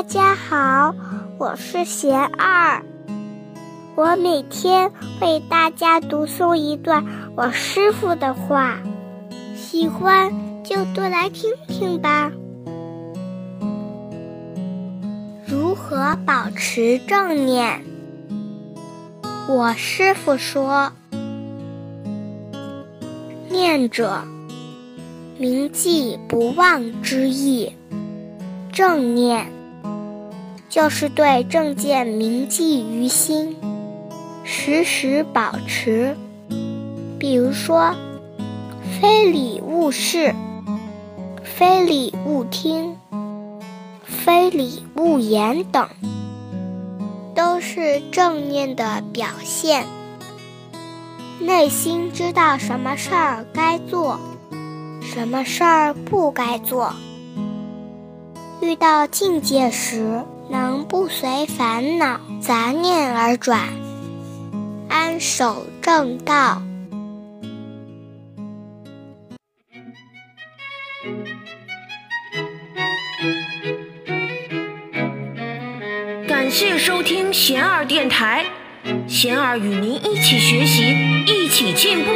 大家好，我是贤二，我每天为大家读诵一段我师傅的话，喜欢就多来听听吧。如何保持正念？我师傅说：“念者，铭记不忘之意。正念，就是对正见铭记于心，时时保持。比如说，非礼勿视，非礼勿听。”非礼勿言等，都是正念的表现。内心知道什么事儿该做，什么事儿不该做。遇到境界时，能不随烦恼杂念而转，安守正道。感谢收听贤儿电台，贤儿与您一起学习，一起进步。